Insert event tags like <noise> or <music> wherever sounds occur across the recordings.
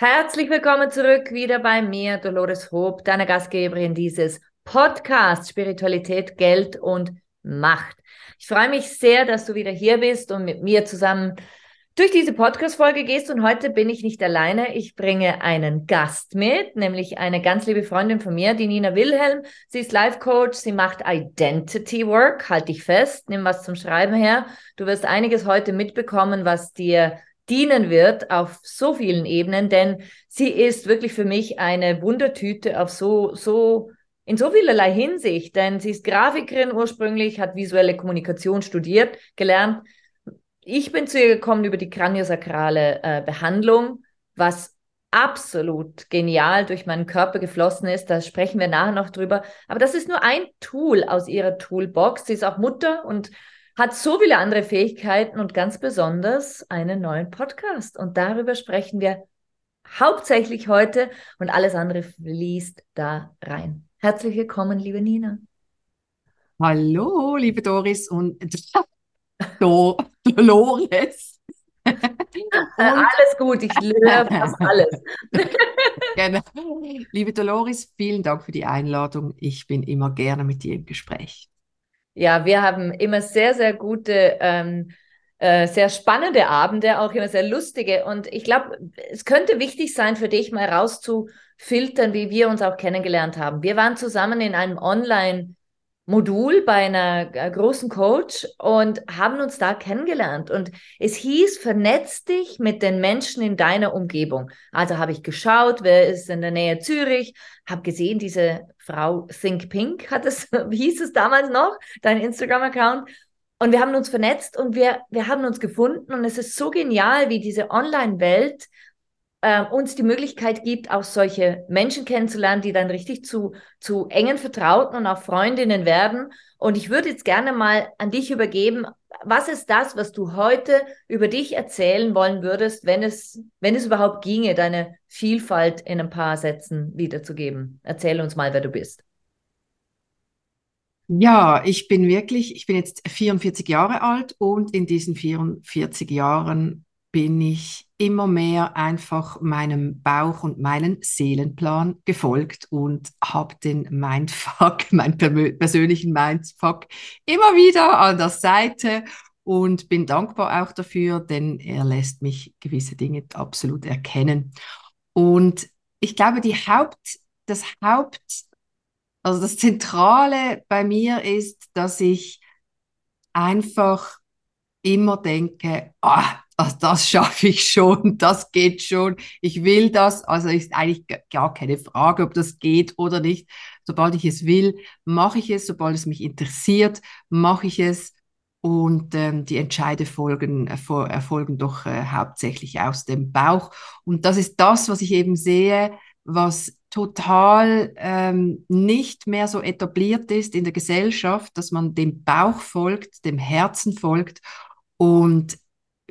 Herzlich willkommen zurück wieder bei mir, Dolores Hope, deiner Gastgeberin dieses Podcast Spiritualität, Geld und Macht. Ich freue mich sehr, dass du wieder hier bist und mit mir zusammen durch diese Podcast-Folge gehst. Und heute bin ich nicht alleine. Ich bringe einen Gast mit, nämlich eine ganz liebe Freundin von mir, die Nina Wilhelm. Sie ist Life-Coach. Sie macht Identity Work. Halt dich fest. Nimm was zum Schreiben her. Du wirst einiges heute mitbekommen, was dir dienen wird auf so vielen Ebenen, denn sie ist wirklich für mich eine Wundertüte auf so, so, in so vielerlei Hinsicht, denn sie ist Grafikerin ursprünglich, hat visuelle Kommunikation studiert, gelernt. Ich bin zu ihr gekommen über die kraniosakrale äh, Behandlung, was absolut genial durch meinen Körper geflossen ist. Da sprechen wir nachher noch drüber. Aber das ist nur ein Tool aus ihrer Toolbox. Sie ist auch Mutter und hat so viele andere Fähigkeiten und ganz besonders einen neuen Podcast. Und darüber sprechen wir hauptsächlich heute und alles andere fließt da rein. Herzlich willkommen, liebe Nina. Hallo, liebe Doris und <laughs> Do Dolores. alles gut, ich höre fast <laughs> alles. genau. Liebe Dolores, vielen Dank für die Einladung. Ich bin immer gerne mit dir im Gespräch. Ja, wir haben immer sehr, sehr gute, ähm, äh, sehr spannende Abende, auch immer sehr lustige. Und ich glaube, es könnte wichtig sein für dich, mal rauszufiltern, wie wir uns auch kennengelernt haben. Wir waren zusammen in einem Online- Modul bei einer äh, großen Coach und haben uns da kennengelernt. Und es hieß, vernetz dich mit den Menschen in deiner Umgebung. Also habe ich geschaut, wer ist in der Nähe Zürich, habe gesehen, diese Frau Think Pink hat es, <laughs> wie hieß es damals noch, dein Instagram-Account. Und wir haben uns vernetzt und wir, wir haben uns gefunden. Und es ist so genial, wie diese Online-Welt äh, uns die Möglichkeit gibt, auch solche Menschen kennenzulernen, die dann richtig zu, zu engen Vertrauten und auch Freundinnen werden. Und ich würde jetzt gerne mal an dich übergeben. Was ist das, was du heute über dich erzählen wollen würdest, wenn es, wenn es überhaupt ginge, deine Vielfalt in ein paar Sätzen wiederzugeben? Erzähl uns mal, wer du bist. Ja, ich bin wirklich, ich bin jetzt 44 Jahre alt und in diesen 44 Jahren bin ich immer mehr einfach meinem Bauch und meinen Seelenplan gefolgt und habe den Mindfuck, <laughs> meinen persönlichen Mindfuck immer wieder an der Seite und bin dankbar auch dafür, denn er lässt mich gewisse Dinge absolut erkennen. Und ich glaube, die Haupt, das Haupt, also das Zentrale bei mir ist, dass ich einfach immer denke, ah, das, das schaffe ich schon, <laughs> das geht schon, ich will das. Also ist eigentlich gar keine Frage, ob das geht oder nicht. Sobald ich es will, mache ich es. Sobald es mich interessiert, mache ich es. Und ähm, die Entscheide folgen, erfolgen doch äh, hauptsächlich aus dem Bauch. Und das ist das, was ich eben sehe, was total ähm, nicht mehr so etabliert ist in der Gesellschaft, dass man dem Bauch folgt, dem Herzen folgt und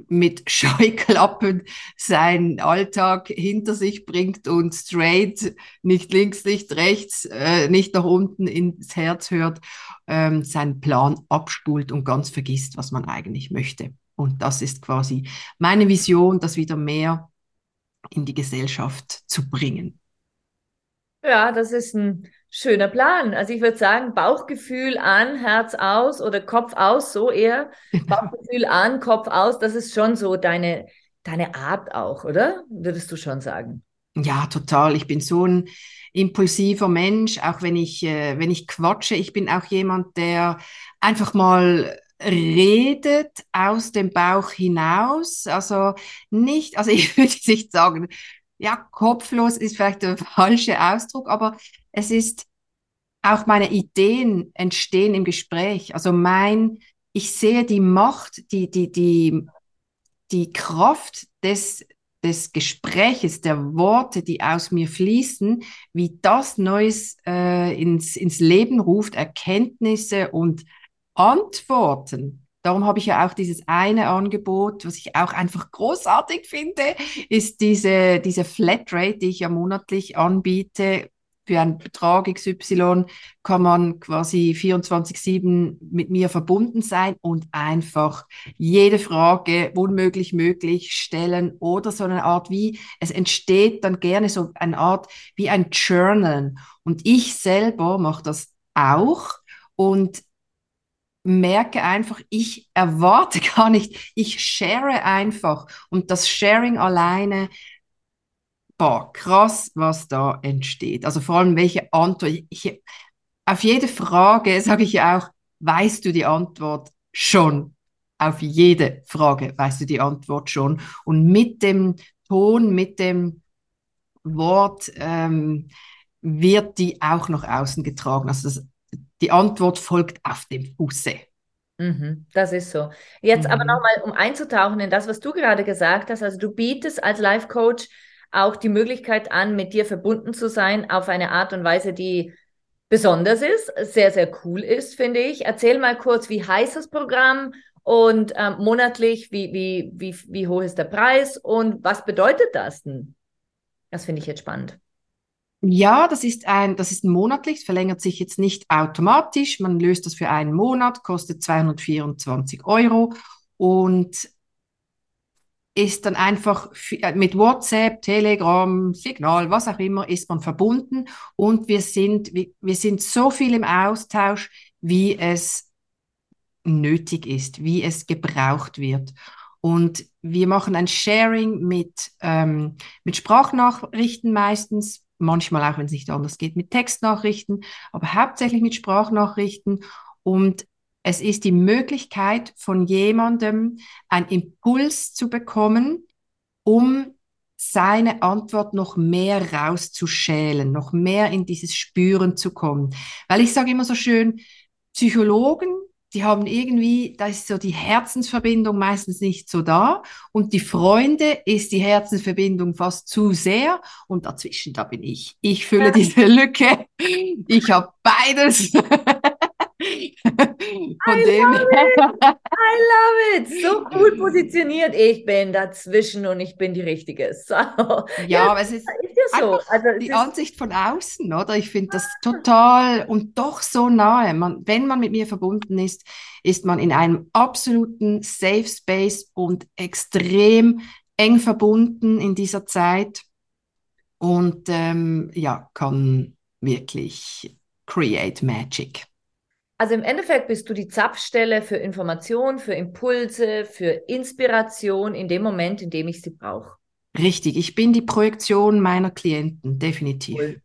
mit <laughs> Scheuklappen seinen Alltag hinter sich bringt und straight, nicht links, nicht rechts, äh, nicht nach unten ins Herz hört, ähm, seinen Plan abspult und ganz vergisst, was man eigentlich möchte. Und das ist quasi meine Vision, das wieder mehr in die Gesellschaft zu bringen. Ja, das ist ein schöner Plan. Also ich würde sagen, Bauchgefühl an, Herz aus oder Kopf aus, so eher. <laughs> Bauchgefühl an, Kopf aus, das ist schon so deine, deine Art auch, oder? Würdest du schon sagen? Ja, total. Ich bin so ein impulsiver Mensch, auch wenn ich, äh, wenn ich quatsche. Ich bin auch jemand, der einfach mal redet aus dem Bauch hinaus. Also nicht, also <laughs> ich würde nicht sagen, ja, kopflos ist vielleicht der <laughs> falsche Ausdruck, aber es ist auch meine Ideen entstehen im Gespräch. Also mein, ich sehe die Macht, die, die, die, die Kraft des, des Gespräches, der Worte, die aus mir fließen, wie das Neues äh, ins, ins Leben ruft, Erkenntnisse und Antworten. Darum habe ich ja auch dieses eine Angebot, was ich auch einfach großartig finde, ist diese, diese Flatrate, die ich ja monatlich anbiete, für einen Betrag XY kann man quasi 24-7 mit mir verbunden sein und einfach jede Frage unmöglich möglich stellen oder so eine Art wie, es entsteht dann gerne so eine Art wie ein Journal. Und ich selber mache das auch und merke einfach, ich erwarte <laughs> gar nicht, ich share einfach. Und das Sharing alleine boah, krass, was da entsteht. Also vor allem, welche Antwort. Ich, auf jede Frage <laughs> sage ich ja auch, weißt du die Antwort schon? Auf jede Frage weißt du die Antwort schon. Und mit dem Ton, mit dem Wort ähm, wird die auch nach außen getragen. Also das, die Antwort folgt auf dem Fuße. Mhm, das ist so. Jetzt mhm. aber nochmal, um einzutauchen in das, was du gerade gesagt hast. Also du bietest als Life-Coach auch die Möglichkeit an, mit dir verbunden zu sein auf eine Art und Weise, die besonders ist, sehr, sehr cool ist, finde ich. Erzähl mal kurz, wie heißt das Programm und ähm, monatlich, wie, wie, wie, wie hoch ist der Preis und was bedeutet das denn? Das finde ich jetzt spannend. Ja, das ist ein, das ist monatlich, verlängert sich jetzt nicht automatisch. Man löst das für einen Monat, kostet 224 Euro und ist dann einfach äh, mit WhatsApp, Telegram, Signal, was auch immer, ist man verbunden und wir sind, wir, sind so viel im Austausch, wie es nötig ist, wie es gebraucht wird. Und wir machen ein Sharing mit, ähm, mit Sprachnachrichten meistens, manchmal auch, wenn es nicht anders geht, mit Textnachrichten, aber hauptsächlich mit Sprachnachrichten. Und es ist die Möglichkeit von jemandem einen Impuls zu bekommen, um seine Antwort noch mehr rauszuschälen, noch mehr in dieses Spüren zu kommen. Weil ich sage immer so schön, Psychologen, die haben irgendwie, da ist so die Herzensverbindung meistens nicht so da und die Freunde ist die Herzensverbindung fast zu sehr und dazwischen, da bin ich. Ich fülle diese Lücke. Ich habe beides. <laughs> Von I dem love it. I love it. So cool positioniert. Ich bin dazwischen und ich bin die Richtige. <laughs> So. Ja, ja, aber es ist, ist ja so. Also, die Ansicht von außen, oder? Ich finde das total und doch so nahe. Man, wenn man mit mir verbunden ist, ist man in einem absoluten Safe Space und extrem eng verbunden in dieser Zeit und ähm, ja, kann wirklich create magic. Also im Endeffekt bist du die Zapfstelle für Information, für Impulse, für Inspiration in dem Moment, in dem ich sie brauche. Richtig, ich bin die Projektion meiner Klienten, definitiv. Cool.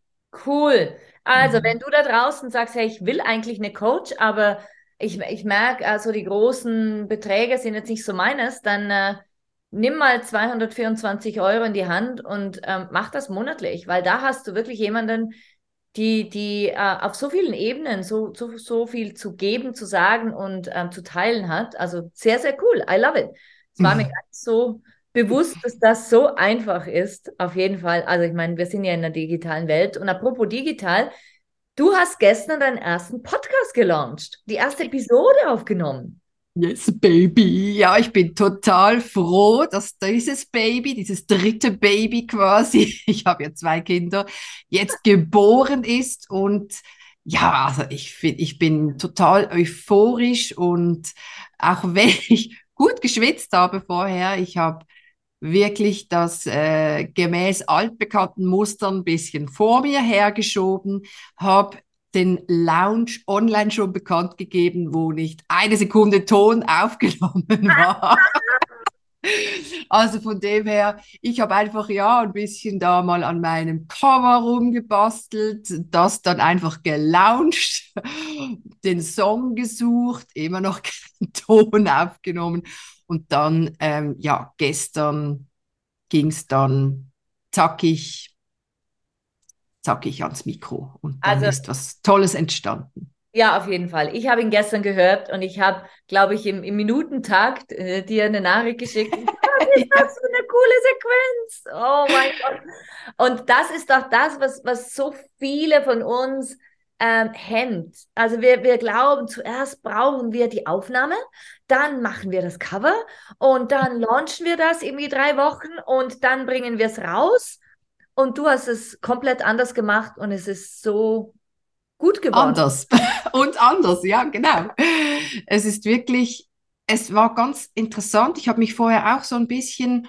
cool. Also, mhm. wenn du da draußen sagst, hey, ich will eigentlich eine Coach, aber ich, ich merke, also die großen Beträge sind jetzt nicht so meines, dann äh, nimm mal 224 Euro in die Hand und ähm, mach das monatlich, weil da hast du wirklich jemanden, die, die äh, auf so vielen Ebenen so, so, so viel zu geben, zu sagen und ähm, zu teilen hat. Also sehr, sehr cool. I love it. Es war mhm. mir <laughs> ganz so bewusst, dass das so einfach ist. Auf jeden Fall. Also ich meine, wir sind ja in der digitalen Welt. Und apropos digital, du hast gestern deinen ersten Podcast gelauncht, die erste Episode aufgenommen. Yes, Baby. Ja, ich bin total froh, dass dieses Baby, dieses dritte Baby quasi, <laughs> ich habe ja zwei Kinder, jetzt geboren ist. Und ja, also ich, ich bin total euphorisch und auch <laughs> wenn ich gut geschwitzt habe vorher, ich habe wirklich das äh, gemäß altbekannten Mustern ein bisschen vor mir hergeschoben, habe den Lounge online schon bekannt gegeben, wo nicht eine Sekunde Ton aufgenommen <laughs> war. Also von dem her, ich habe einfach ja ein bisschen da mal an meinem Cover rumgebastelt, das dann einfach gelauncht, den Song gesucht, immer noch <laughs> keinen Ton aufgenommen und dann, ähm, ja, gestern ging es dann zackig, zackig ans Mikro und dann also, ist was Tolles entstanden. Ja, auf jeden Fall. Ich habe ihn gestern gehört und ich habe, glaube ich, im, im Minutentakt äh, dir eine Nachricht geschickt. <laughs> Was ist das für eine coole Sequenz? Oh mein <laughs> Gott. Und das ist doch das, was, was so viele von uns ähm, hemmt. Also wir, wir glauben, zuerst brauchen wir die Aufnahme, dann machen wir das Cover und dann launchen wir das irgendwie drei Wochen und dann bringen wir es raus. Und du hast es komplett anders gemacht und es ist so gut geworden. Anders <laughs> und anders, ja, genau. Es ist wirklich, es war ganz interessant. Ich habe mich vorher auch so ein bisschen,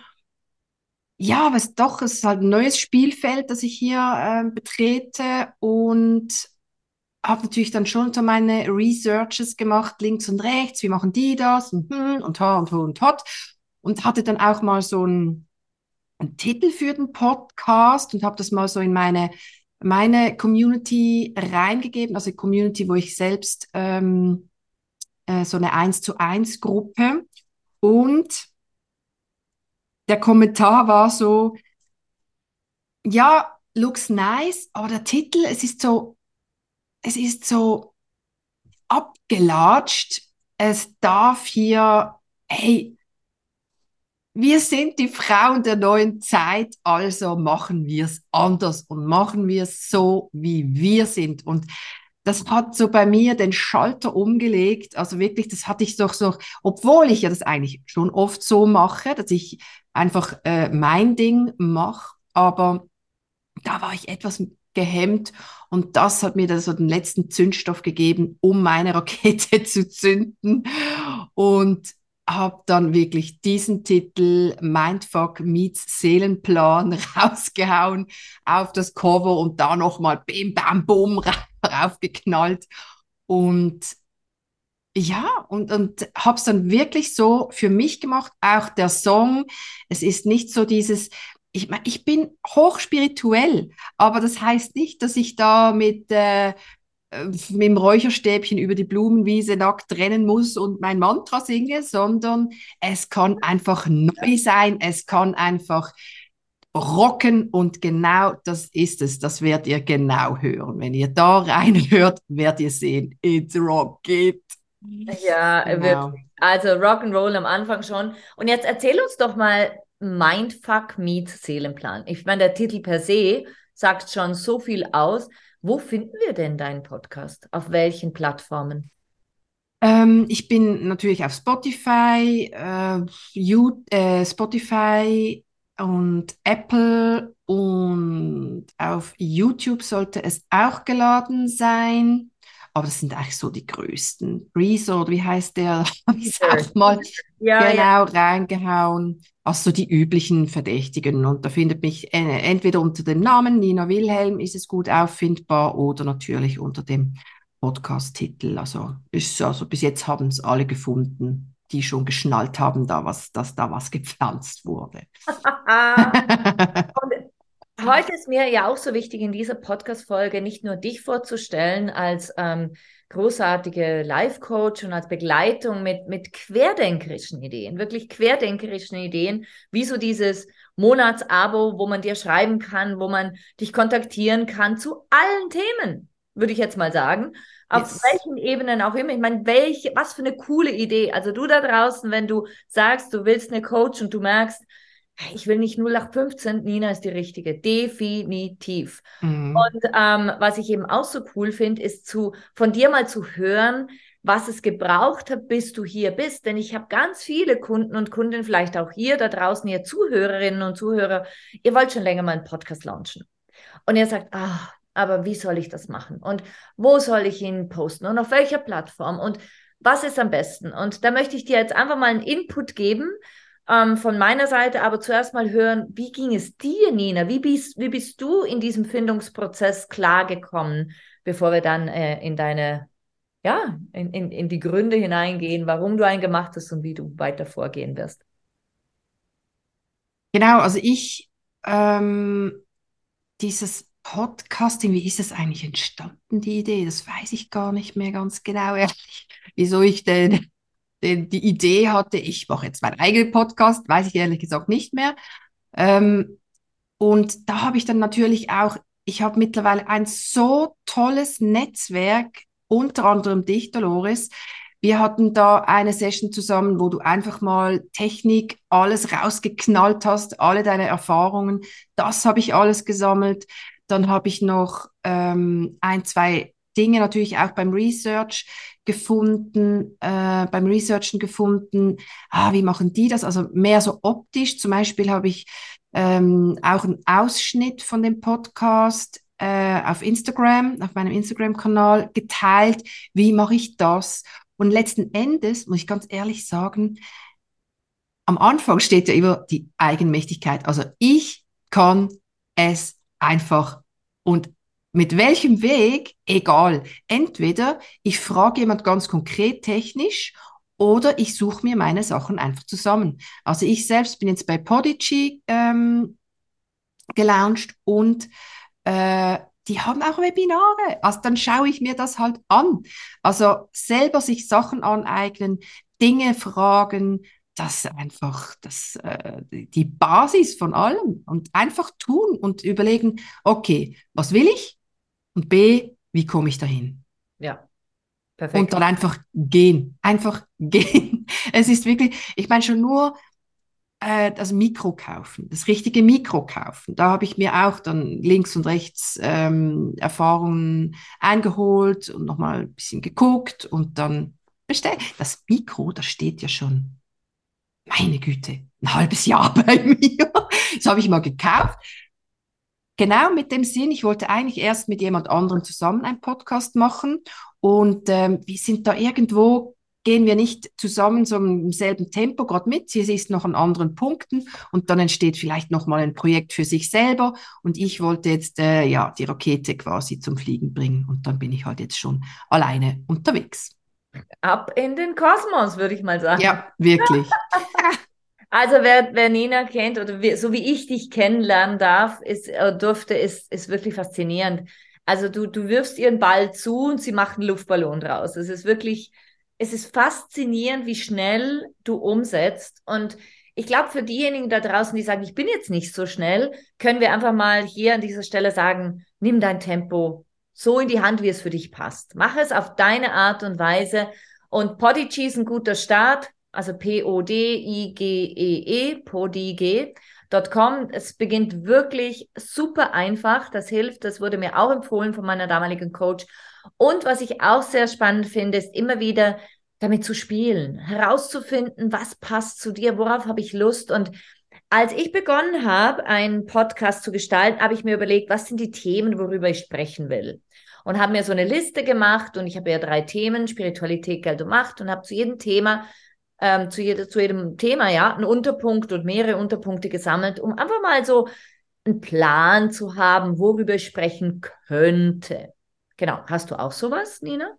ja, es doch, es ist halt ein neues Spielfeld, das ich hier äh, betrete und habe natürlich dann schon so meine Researches gemacht, links und rechts, wie machen die das und hm, und ha und ho und hot und hatte dann auch mal so einen, einen Titel für den Podcast und habe das mal so in meine meine Community reingegeben, also Community, wo ich selbst ähm, äh, so eine 1 zu 1 Gruppe und der Kommentar war so, ja, looks nice, aber der Titel, es ist so, es ist so abgelatscht. Es darf hier, hey, wir sind die Frauen der neuen Zeit, also machen wir es anders und machen wir es so, wie wir sind. Und das hat so bei mir den Schalter umgelegt. Also wirklich, das hatte ich doch so, obwohl ich ja das eigentlich schon oft so mache, dass ich einfach äh, mein Ding mache, aber da war ich etwas gehemmt und das hat mir dann so den letzten Zündstoff gegeben, um meine Rakete <laughs> zu zünden. Und habe dann wirklich diesen Titel Mindfuck meets Seelenplan <laughs> rausgehauen auf das Cover und da nochmal bim bam bum <laughs> raufgeknallt und ja, und, und habe es dann wirklich so für mich gemacht, auch der Song. Es ist nicht so dieses, ich meine, ich bin hochspirituell, aber das heißt nicht, dass ich da mit äh, mit dem Räucherstäbchen über die Blumenwiese nackt rennen muss und mein Mantra singe, sondern es kann einfach neu sein, es kann einfach rocken und genau das ist es. Das werdet ihr genau hören. Wenn ihr da reinhört, werdet ihr sehen, it's rock it. Ja, genau. wirklich. Also Rock'n'Roll am Anfang schon. Und jetzt erzähl uns doch mal Mindfuck meets Seelenplan. Ich meine, der Titel per se sagt schon so viel aus. Wo finden wir denn deinen Podcast? Auf welchen Plattformen? Ähm, ich bin natürlich auf Spotify, äh, you, äh, Spotify und Apple und auf YouTube sollte es auch geladen sein. Aber das sind eigentlich so die größten. Resort, wie heißt der? <laughs> Habe ich auch mal ja, genau ja. reingehauen also die üblichen Verdächtigen. Und da findet mich äh, entweder unter dem Namen Nina Wilhelm ist es gut auffindbar oder natürlich unter dem Podcast-Titel. Also ist also bis jetzt haben es alle gefunden, die schon geschnallt haben, da was, dass da was gepflanzt wurde. <laughs> <laughs> heute ist mir ja auch so wichtig, in dieser Podcast-Folge nicht nur dich vorzustellen als ähm, großartige Life-Coach und als Begleitung mit, mit querdenkerischen Ideen, wirklich querdenkerischen Ideen, wie so dieses Monatsabo, wo man dir schreiben kann, wo man dich kontaktieren kann zu allen Themen, würde ich jetzt mal sagen. Auf yes. welchen Ebenen auch immer. Ich meine, welche, was für eine coole Idee. Also du da draußen, wenn du sagst, du willst eine Coach und du merkst, ich will nicht 0815, Nina ist die richtige, definitiv. Mhm. Und ähm, was ich eben auch so cool finde, ist zu, von dir mal zu hören, was es gebraucht hat, bis du hier bist. Denn ich habe ganz viele Kunden und Kundinnen, vielleicht auch hier da draußen, ihr Zuhörerinnen und Zuhörer, ihr wollt schon länger mal einen Podcast launchen. Und ihr sagt, ah, aber wie soll ich das machen? Und wo soll ich ihn posten? Und auf welcher Plattform? Und was ist am besten? Und da möchte ich dir jetzt einfach mal einen Input geben, ähm, von meiner Seite aber zuerst mal hören, wie ging es dir, Nina? Wie bist, wie bist du in diesem Findungsprozess klargekommen, bevor wir dann äh, in deine, ja, in, in, in die Gründe hineingehen, warum du einen gemacht hast und wie du weiter vorgehen wirst? Genau, also ich, ähm, dieses Podcasting, wie ist das eigentlich entstanden, die Idee? Das weiß ich gar nicht mehr ganz genau, ehrlich. Wieso ich denn, denn die Idee hatte, ich mache jetzt meinen eigenen Podcast, weiß ich ehrlich gesagt nicht mehr. Ähm, und da habe ich dann natürlich auch, ich habe mittlerweile ein so tolles Netzwerk, unter anderem dich, Dolores. Wir hatten da eine Session zusammen, wo du einfach mal Technik, alles rausgeknallt hast, alle deine Erfahrungen. Das habe ich alles gesammelt. Dann habe ich noch ähm, ein, zwei Dinge natürlich auch beim Research gefunden, äh, beim Researchen gefunden. Ah, wie machen die das? Also mehr so optisch. Zum Beispiel habe ich ähm, auch einen Ausschnitt von dem Podcast äh, auf Instagram, auf meinem Instagram-Kanal geteilt. Wie mache ich das? Und letzten Endes, muss ich ganz ehrlich sagen, am Anfang steht ja immer die Eigenmächtigkeit. Also ich kann es einfach und mit welchem Weg, egal. Entweder ich frage jemand ganz konkret technisch oder ich suche mir meine Sachen einfach zusammen. Also ich selbst bin jetzt bei Podigy ähm, gelauncht und äh, die haben auch Webinare. Also dann schaue ich mir das halt an. Also selber sich Sachen aneignen, Dinge fragen, das ist einfach das, äh, die Basis von allem. Und einfach tun und überlegen, okay, was will ich? Und B, wie komme ich dahin? Ja, perfekt. Und dann einfach gehen. Einfach <laughs> gehen. Es ist wirklich, ich meine schon nur äh, das Mikro kaufen, das richtige Mikro kaufen. Da habe ich mir auch dann links und rechts ähm, Erfahrungen eingeholt und nochmal ein bisschen geguckt und dann bestellt. Das Mikro, das steht ja schon, meine Güte, ein halbes Jahr <laughs> bei mir. Das habe ich mal gekauft. Genau mit dem Sinn, ich wollte eigentlich erst mit jemand anderem zusammen einen Podcast machen und ähm, wir sind da irgendwo gehen wir nicht zusammen so im selben Tempo gerade mit. Sie ist noch an anderen Punkten und dann entsteht vielleicht noch mal ein Projekt für sich selber und ich wollte jetzt äh, ja die Rakete quasi zum Fliegen bringen und dann bin ich halt jetzt schon alleine unterwegs. Ab in den Kosmos, würde ich mal sagen. Ja, wirklich. <laughs> Also wer, wer Nina kennt oder wie, so wie ich dich kennenlernen darf, ist, äh, durfte, ist, ist wirklich faszinierend. Also du, du wirfst ihren Ball zu und sie macht einen Luftballon draus. Es ist wirklich, es ist faszinierend, wie schnell du umsetzt. Und ich glaube, für diejenigen da draußen, die sagen, ich bin jetzt nicht so schnell, können wir einfach mal hier an dieser Stelle sagen, nimm dein Tempo so in die Hand, wie es für dich passt. Mach es auf deine Art und Weise. Und Podigy ist ein guter Start, also P-O-D-I-G-E-E, Podige.com. Es beginnt wirklich super einfach. Das hilft. Das wurde mir auch empfohlen von meiner damaligen Coach. Und was ich auch sehr spannend finde, ist immer wieder damit zu spielen, herauszufinden, was passt zu dir, worauf habe ich Lust. Und als ich begonnen habe, einen Podcast zu gestalten, habe ich mir überlegt, was sind die Themen, worüber ich sprechen will. Und habe mir so eine Liste gemacht und ich habe ja drei Themen, Spiritualität, Geld und Macht und habe zu jedem Thema, ähm, zu, jede, zu jedem Thema, ja, einen Unterpunkt und mehrere Unterpunkte gesammelt, um einfach mal so einen Plan zu haben, worüber ich sprechen könnte. Genau. Hast du auch sowas, Nina?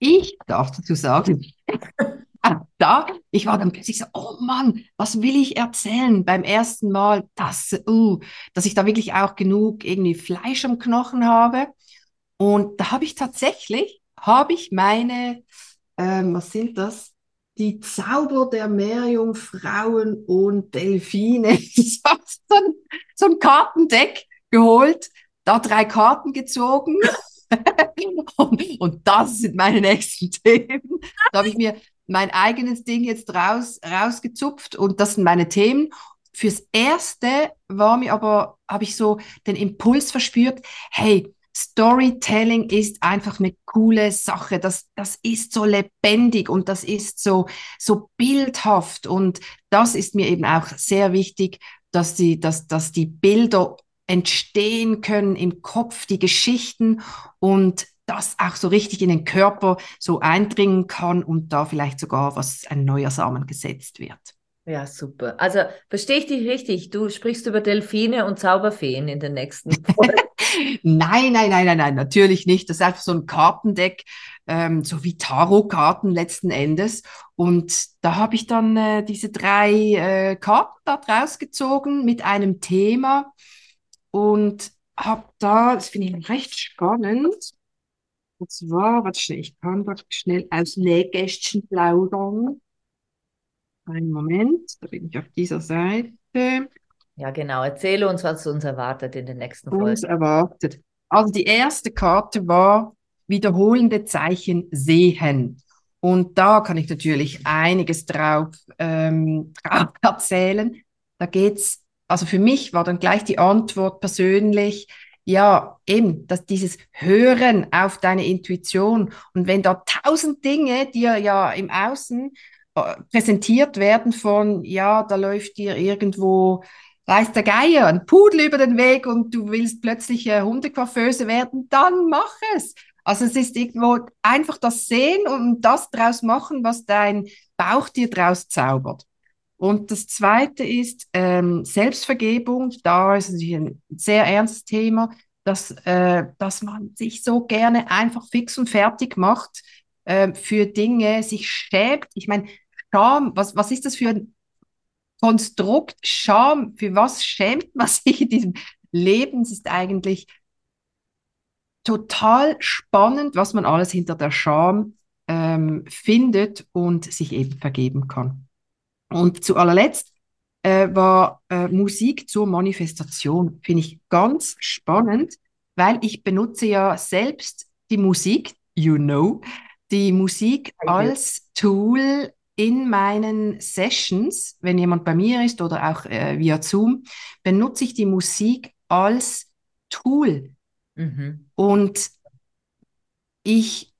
Ich darf dazu sagen, <laughs> da, ich war dann plötzlich so, oh Mann, was will ich erzählen beim ersten Mal, dass, uh, dass ich da wirklich auch genug irgendwie Fleisch am Knochen habe. Und da habe ich tatsächlich, habe ich meine, ähm, was sind das? Die Zauber der Meerjungfrauen und Delfine. <laughs> so, ein, so ein Kartendeck geholt da drei Karten gezogen. <laughs> und, und, das sind meine nächsten <laughs> Themen. Da habe ich mir mein eigenes Ding jetzt raus, rausgezupft und das sind meine Themen. Fürs erste war mir aber, habe ich so den Impuls verspürt, hey, Storytelling ist einfach eine coole Sache. Das, das ist so lebendig und das ist so, so bildhaft. Und das ist mir eben auch sehr wichtig, dass die, dass, dass die Bilder entstehen können im Kopf, die Geschichten und das auch so richtig in den Körper so eindringen kann und da vielleicht sogar was ein neuer Samen gesetzt wird. Ja, super. Also verstehe ich dich richtig. Du sprichst über Delfine und Zauberfeen in den nächsten Folgen. <laughs> nein, nein, nein, nein, nein, natürlich nicht. Das ist einfach so ein Kartendeck, ähm, so wie Tarotkarten letzten Endes. Und da habe ich dann äh, diese drei äh, Karten da draus gezogen mit einem Thema und habe da, das finde ich recht spannend. Und zwar, warte schnell, ich kann da schnell aus Nähkästchen plaudern. Einen Moment, da bin ich auf dieser Seite. Ja, genau. Erzähle uns, was uns erwartet in den nächsten Uns Folgen. erwartet. Also die erste Karte war wiederholende Zeichen sehen. Und da kann ich natürlich einiges drauf, ähm, <laughs> drauf erzählen. Da geht's, also für mich war dann gleich die Antwort persönlich, ja, eben, dass dieses Hören auf deine Intuition und wenn da tausend Dinge dir ja im Außen äh, präsentiert werden von, ja, da läuft dir irgendwo, weiß der Geier, ein Pudel über den Weg und du willst plötzlich äh, Hundecoiffeuse werden, dann mach es. Also es ist irgendwo einfach das Sehen und das draus machen, was dein Bauch dir draus zaubert. Und das Zweite ist ähm, Selbstvergebung. Da ist natürlich ein sehr ernstes Thema, dass, äh, dass man sich so gerne einfach fix und fertig macht äh, für Dinge, sich schämt. Ich meine, Scham, was, was ist das für ein Konstrukt? Scham, für was schämt man sich in diesem Leben? Es ist eigentlich total spannend, was man alles hinter der Scham ähm, findet und sich eben vergeben kann. Und zu allerletzt äh, war äh, Musik zur Manifestation. Finde ich ganz spannend, weil ich benutze ja selbst die Musik, you know, die Musik als Tool in meinen Sessions, wenn jemand bei mir ist oder auch äh, via Zoom, benutze ich die Musik als Tool. Mhm. Und ich,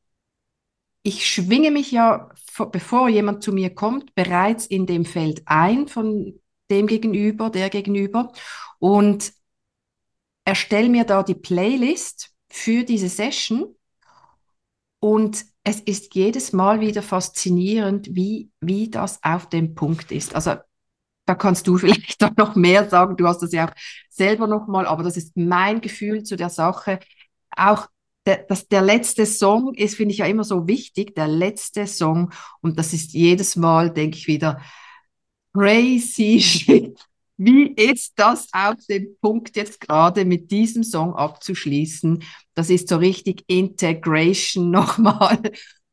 ich schwinge mich ja, bevor jemand zu mir kommt, bereits in dem Feld ein von dem Gegenüber, der Gegenüber und erstelle mir da die Playlist für diese Session. Und es ist jedes Mal wieder faszinierend, wie, wie das auf dem Punkt ist. Also da kannst du <laughs> vielleicht noch mehr sagen. Du hast das ja auch selber noch mal, aber das ist mein Gefühl zu der Sache. Auch der, das, der letzte Song ist, finde ich ja immer so wichtig, der letzte Song. Und das ist jedes Mal, denke ich wieder, crazy <laughs> shit. Wie ist das auf dem Punkt jetzt gerade mit diesem Song abzuschließen? Das ist so richtig Integration <laughs> nochmal.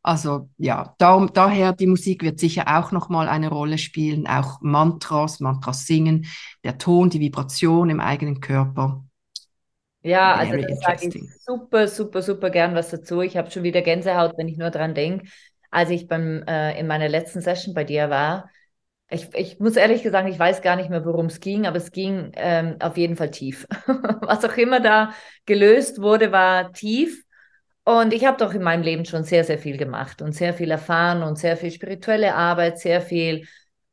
Also ja, darum, daher die Musik wird sicher auch nochmal eine Rolle spielen, auch Mantras, Mantras singen, der Ton, die Vibration im eigenen Körper. Ja, also das sage ich super, super, super gern was dazu. Ich habe schon wieder Gänsehaut, wenn ich nur dran denke. Als ich beim, äh, in meiner letzten Session bei dir war, ich, ich muss ehrlich sagen, ich weiß gar nicht mehr, worum es ging, aber es ging ähm, auf jeden Fall tief. <laughs> was auch immer da gelöst wurde, war tief. Und ich habe doch in meinem Leben schon sehr, sehr viel gemacht und sehr viel erfahren und sehr viel spirituelle Arbeit, sehr viel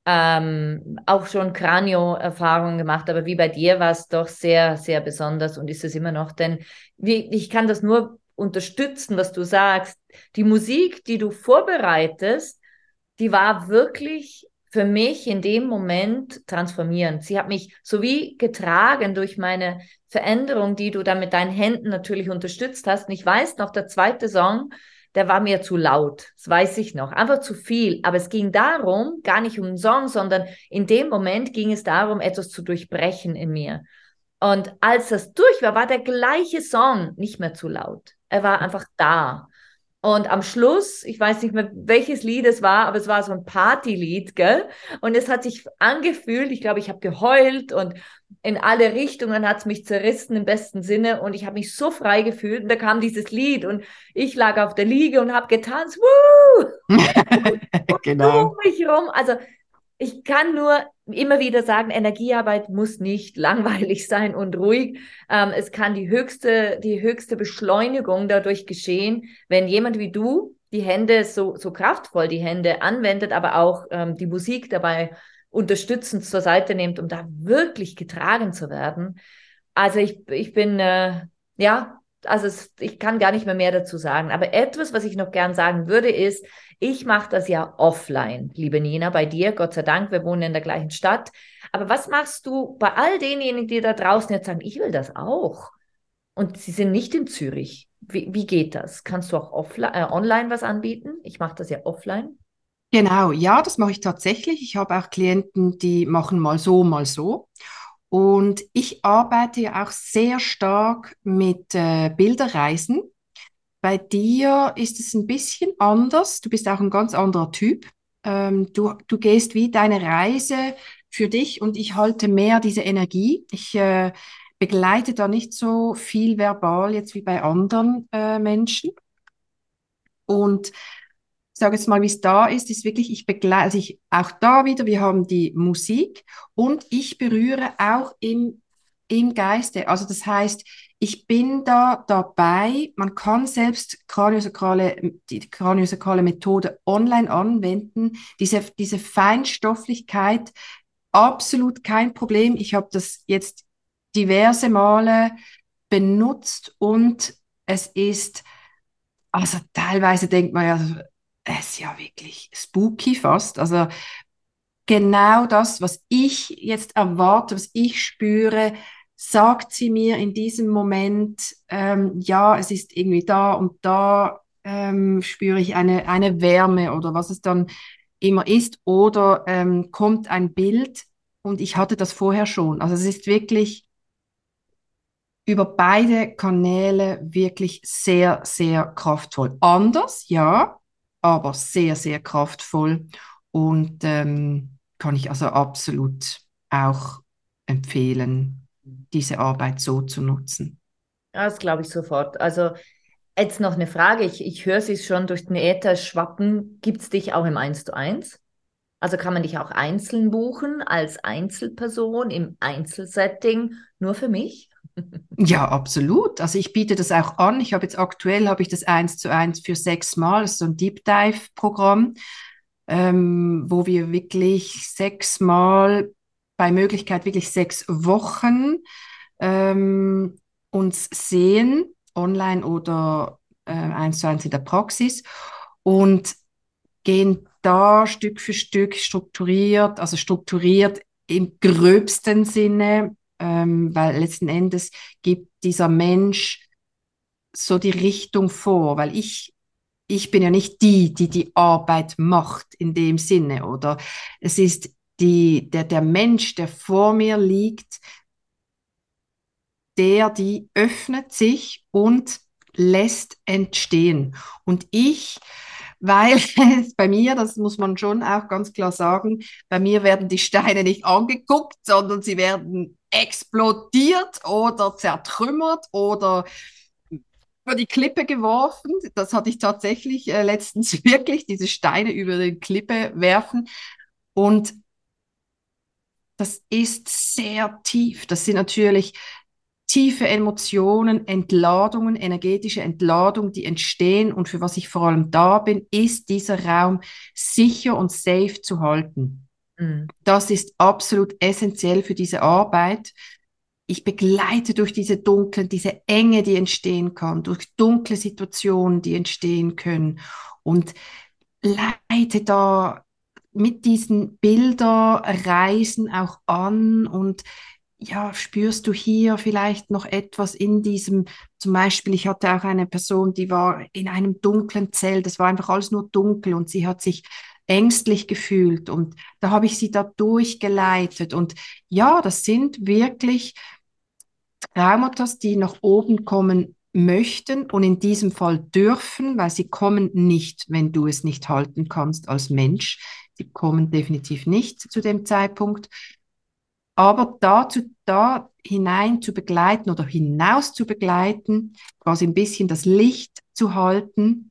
ähm, auch schon Kranio-Erfahrungen gemacht. Aber wie bei dir war es doch sehr, sehr besonders und ist es immer noch. Denn wie, ich kann das nur unterstützen, was du sagst. Die Musik, die du vorbereitest, die war wirklich für mich in dem Moment transformierend. Sie hat mich so wie getragen durch meine Veränderung, die du da mit deinen Händen natürlich unterstützt hast. Und ich weiß noch, der zweite Song, der war mir zu laut. Das weiß ich noch. Einfach zu viel. Aber es ging darum, gar nicht um den Song, sondern in dem Moment ging es darum, etwas zu durchbrechen in mir. Und als das durch war, war der gleiche Song nicht mehr zu laut. Er war einfach da. Und am Schluss, ich weiß nicht mehr, welches Lied es war, aber es war so ein Partylied, gell? Und es hat sich angefühlt, ich glaube, ich habe geheult und in alle Richtungen hat es mich zerrissen im besten Sinne und ich habe mich so frei gefühlt und da kam dieses Lied und ich lag auf der Liege und habe getanzt, Woo! <laughs> genau. um mich rum. Also ich kann nur immer wieder sagen, Energiearbeit muss nicht <laughs> langweilig sein und ruhig. Ähm, es kann die höchste, die höchste Beschleunigung dadurch geschehen, wenn jemand wie du die Hände so, so kraftvoll die Hände anwendet, aber auch ähm, die Musik dabei unterstützend zur Seite nimmt, um da wirklich getragen zu werden. Also ich, ich bin, äh, ja, also es, ich kann gar nicht mehr mehr dazu sagen. Aber etwas, was ich noch gern sagen würde, ist, ich mache das ja offline, liebe Nina, bei dir. Gott sei Dank, wir wohnen in der gleichen Stadt. Aber was machst du bei all denjenigen, die da draußen jetzt sagen, ich will das auch? Und Sie sind nicht in Zürich. Wie, wie geht das? Kannst du auch offline, äh, online was anbieten? Ich mache das ja offline. Genau, ja, das mache ich tatsächlich. Ich habe auch Klienten, die machen mal so, mal so. Und ich arbeite ja auch sehr stark mit äh, Bilderreisen. Bei dir ist es ein bisschen anders. Du bist auch ein ganz anderer Typ. Ähm, du, du gehst wie deine Reise für dich und ich halte mehr diese Energie. Ich äh, begleite da nicht so viel verbal jetzt wie bei anderen äh, Menschen. Und sage jetzt mal, wie es da ist, ist wirklich, ich begleite, also ich, auch da wieder, wir haben die Musik und ich berühre auch im, im Geiste. Also das heißt, ich bin da dabei, man kann selbst kraniosakrale, die kraniosakrale Methode online anwenden, diese, diese Feinstofflichkeit, absolut kein Problem. Ich habe das jetzt diverse Male benutzt und es ist, also teilweise denkt man ja, es ist ja wirklich spooky fast. Also genau das, was ich jetzt erwarte, was ich spüre, sagt sie mir in diesem Moment, ähm, ja, es ist irgendwie da und da ähm, spüre ich eine, eine Wärme oder was es dann immer ist oder ähm, kommt ein Bild und ich hatte das vorher schon. Also es ist wirklich über beide Kanäle wirklich sehr, sehr kraftvoll. Anders, ja, aber sehr, sehr kraftvoll und ähm, kann ich also absolut auch empfehlen, diese Arbeit so zu nutzen. Das glaube ich sofort. Also jetzt noch eine Frage. Ich, ich höre sie schon durch den Äther schwappen. Gibt es dich auch im 1 zu 1? Also kann man dich auch einzeln buchen als Einzelperson im Einzelsetting nur für mich? Ja, absolut. Also ich biete das auch an. Ich habe jetzt aktuell habe ich das eins zu eins für sechs Mal, das ist so ein Deep Dive Programm, ähm, wo wir wirklich sechs Mal bei Möglichkeit wirklich sechs Wochen ähm, uns sehen, online oder äh, eins zu eins in der Praxis und gehen da Stück für Stück strukturiert, also strukturiert im gröbsten Sinne, ähm, weil letzten Endes gibt dieser Mensch so die Richtung vor, weil ich ich bin ja nicht die, die die Arbeit macht in dem Sinne, oder es ist die, der, der Mensch, der vor mir liegt, der, die öffnet sich und lässt entstehen. Und ich weil <laughs> bei mir, das muss man schon auch ganz klar sagen, bei mir werden die Steine nicht angeguckt, sondern sie werden explodiert oder zertrümmert oder über die Klippe geworfen. Das hatte ich tatsächlich äh, letztens <laughs> wirklich, diese Steine über die Klippe werfen. Und das ist sehr tief. Das sind natürlich tiefe Emotionen, Entladungen, energetische Entladung, die entstehen. Und für was ich vor allem da bin, ist dieser Raum sicher und safe zu halten. Mhm. Das ist absolut essentiell für diese Arbeit. Ich begleite durch diese dunklen, diese Enge, die entstehen kann, durch dunkle Situationen, die entstehen können und leite da mit diesen Bilderreisen auch an und ja, spürst du hier vielleicht noch etwas in diesem, zum Beispiel, ich hatte auch eine Person, die war in einem dunklen Zelt, das war einfach alles nur dunkel und sie hat sich ängstlich gefühlt und da habe ich sie da durchgeleitet und ja, das sind wirklich Traumata, die nach oben kommen möchten und in diesem Fall dürfen, weil sie kommen nicht, wenn du es nicht halten kannst als Mensch. Sie kommen definitiv nicht zu dem Zeitpunkt. Aber dazu, da hinein zu begleiten oder hinaus zu begleiten, quasi ein bisschen das Licht zu halten,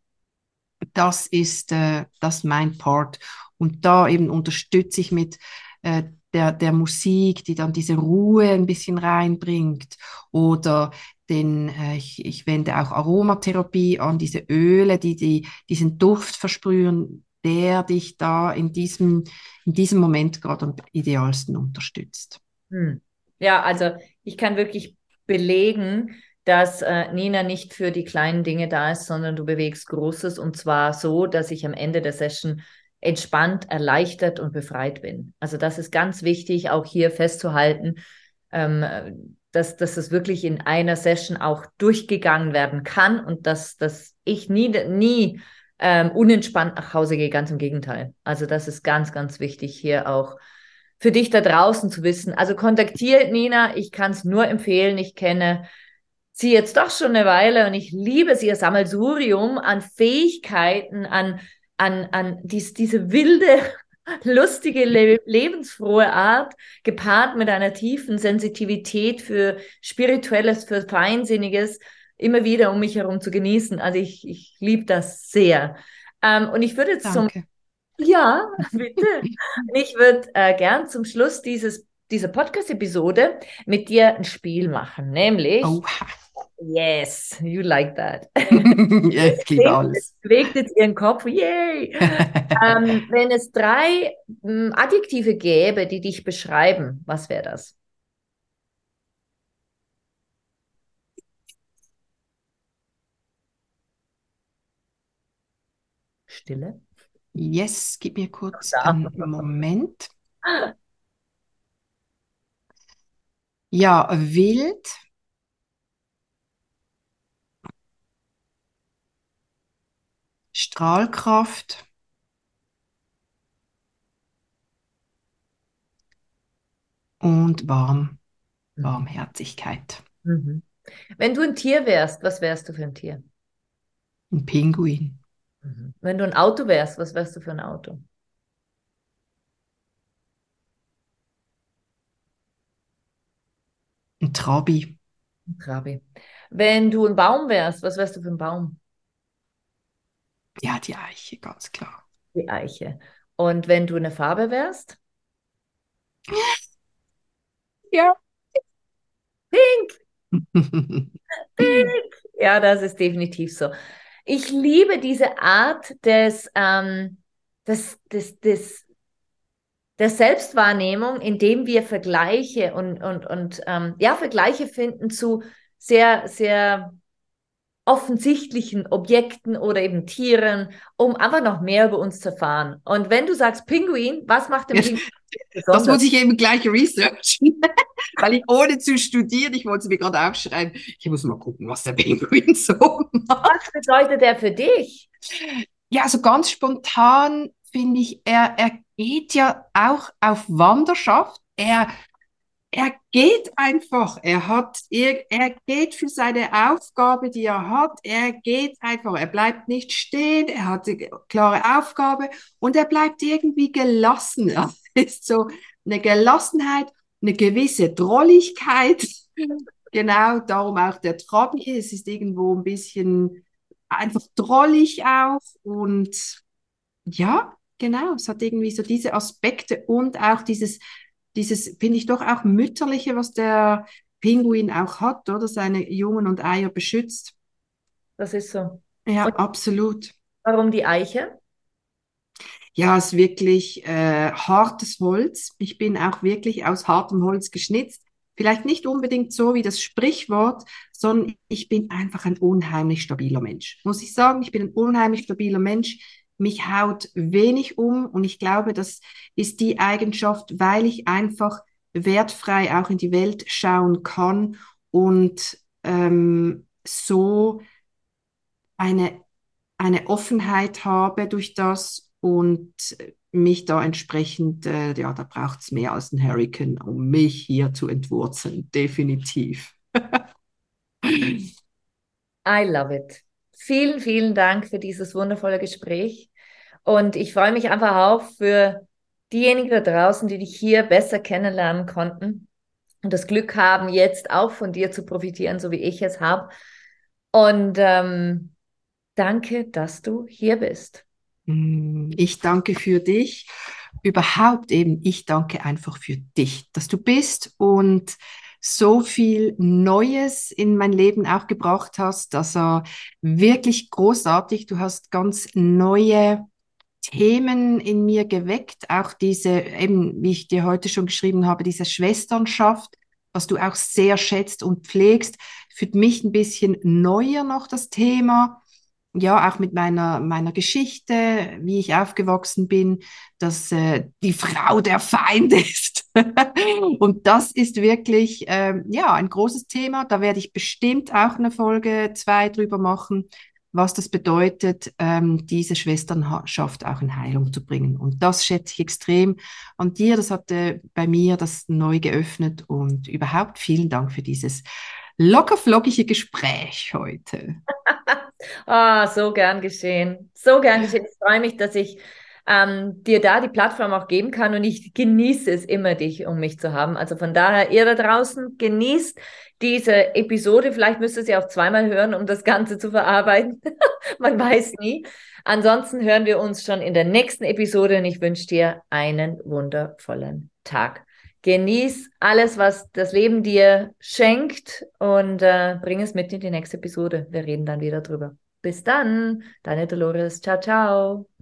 das ist äh, das mein Part. Und da eben unterstütze ich mit äh, der, der Musik, die dann diese Ruhe ein bisschen reinbringt. Oder den, äh, ich, ich wende auch Aromatherapie an, diese Öle, die, die diesen Duft versprühen, der dich da in diesem, in diesem Moment gerade am idealsten unterstützt. Hm. Ja, also ich kann wirklich belegen, dass äh, Nina nicht für die kleinen Dinge da ist, sondern du bewegst Großes und zwar so, dass ich am Ende der Session entspannt, erleichtert und befreit bin. Also das ist ganz wichtig, auch hier festzuhalten. Ähm, dass, dass es wirklich in einer Session auch durchgegangen werden kann und dass, dass ich nie, nie ähm, unentspannt nach Hause gehe, ganz im Gegenteil. Also das ist ganz, ganz wichtig hier auch für dich da draußen zu wissen. Also kontaktiert Nina, ich kann es nur empfehlen. Ich kenne sie jetzt doch schon eine Weile und ich liebe sie, ihr Sammelsurium an Fähigkeiten, an, an, an dies, diese wilde, <laughs> lustige, le lebensfrohe Art, gepaart mit einer tiefen Sensitivität für Spirituelles, für Feinsinniges, immer wieder um mich herum zu genießen. Also ich, ich liebe das sehr. Ähm, und ich würde jetzt Danke. zum ja, <laughs> bitte. ich würde äh, gern zum Schluss dieses, dieser Podcast-Episode mit dir ein Spiel machen, nämlich. Oh. Yes, you like that. <laughs> yes, ich liebe alles. Bewegt jetzt ihren Kopf, yay! <laughs> ähm, wenn es drei ähm, Adjektive gäbe, die dich beschreiben, was wäre das? Stille. Yes, gib mir kurz einen Moment. Ja, wild. Strahlkraft. Und warm, mhm. Warmherzigkeit. Mhm. Wenn du ein Tier wärst, was wärst du für ein Tier? Ein Pinguin. Mhm. Wenn du ein Auto wärst, was wärst du für ein Auto? Ein Trabi. Ein Trabi. Wenn du ein Baum wärst, was wärst du für ein Baum? Ja, die Eiche, ganz klar. Die Eiche. Und wenn du eine Farbe wärst? Ja. Pink. <laughs> Pink. Ja, das ist definitiv so. Ich liebe diese Art des, ähm, des, des, des, der Selbstwahrnehmung, indem wir Vergleiche und, und, und ähm, ja, Vergleiche finden zu sehr, sehr offensichtlichen Objekten oder eben Tieren, um einfach noch mehr über uns zu erfahren. Und wenn du sagst Pinguin, was macht der Pinguin? <laughs> Das muss ich eben gleich researchen, <laughs> weil ich ohne zu studieren, ich wollte es mir gerade aufschreiben, ich muss mal gucken, was der Pinguin <laughs> so macht. Was bedeutet er für dich? Ja, also ganz spontan finde ich, er, er geht ja auch auf Wanderschaft. Er er geht einfach. Er hat, er, er geht für seine Aufgabe, die er hat. Er geht einfach. Er bleibt nicht stehen. Er hat eine klare Aufgabe und er bleibt irgendwie gelassen. <laughs> Es ist so eine Gelassenheit, eine gewisse Drolligkeit. <laughs> genau, darum auch der Trabi. Es ist irgendwo ein bisschen einfach drollig auch und ja, genau. Es hat irgendwie so diese Aspekte und auch dieses dieses, finde ich doch auch mütterliche, was der Pinguin auch hat, oder? Seine Jungen und Eier beschützt. Das ist so. Ja, und absolut. Warum die Eiche? Ja, es ist wirklich äh, hartes Holz. Ich bin auch wirklich aus hartem Holz geschnitzt. Vielleicht nicht unbedingt so wie das Sprichwort, sondern ich bin einfach ein unheimlich stabiler Mensch. Muss ich sagen, ich bin ein unheimlich stabiler Mensch mich haut wenig um und ich glaube, das ist die Eigenschaft, weil ich einfach wertfrei auch in die Welt schauen kann und ähm, so eine, eine Offenheit habe durch das und mich da entsprechend, äh, ja, da braucht es mehr als ein Hurricane, um mich hier zu entwurzeln, definitiv. <laughs> I love it. Vielen, vielen Dank für dieses wundervolle Gespräch. Und ich freue mich einfach auch für diejenigen da draußen, die dich hier besser kennenlernen konnten und das Glück haben, jetzt auch von dir zu profitieren, so wie ich es habe. Und ähm, danke, dass du hier bist. Mm, ich danke für dich. Überhaupt eben, ich danke einfach für dich, dass du bist und so viel Neues in mein Leben auch gebracht hast. Also wirklich großartig. Du hast ganz neue Themen in mir geweckt, auch diese, eben, wie ich dir heute schon geschrieben habe, diese Schwesternschaft, was du auch sehr schätzt und pflegst, für mich ein bisschen neuer noch das Thema. Ja, auch mit meiner, meiner Geschichte, wie ich aufgewachsen bin, dass äh, die Frau der Feind <laughs> ist. und das ist wirklich, äh, ja, ein großes Thema. Da werde ich bestimmt auch eine Folge zwei drüber machen, was das bedeutet, ähm, diese Schwesternschaft auch in Heilung zu bringen. Und das schätze ich extrem an dir. Das hatte bei mir das neu geöffnet und überhaupt vielen Dank für dieses lockerflockige Gespräch heute. <laughs> Ah, so gern geschehen. So gern geschehen. Ich freue mich, dass ich ähm, dir da die Plattform auch geben kann und ich genieße es immer, dich um mich zu haben. Also von daher, ihr da draußen genießt diese Episode. Vielleicht müsst ihr sie auch zweimal hören, um das Ganze zu verarbeiten. <laughs> Man weiß nie. Ansonsten hören wir uns schon in der nächsten Episode und ich wünsche dir einen wundervollen Tag. Genieß alles, was das Leben dir schenkt und äh, bring es mit in die nächste Episode. Wir reden dann wieder drüber. Bis dann, deine Dolores. Ciao, ciao.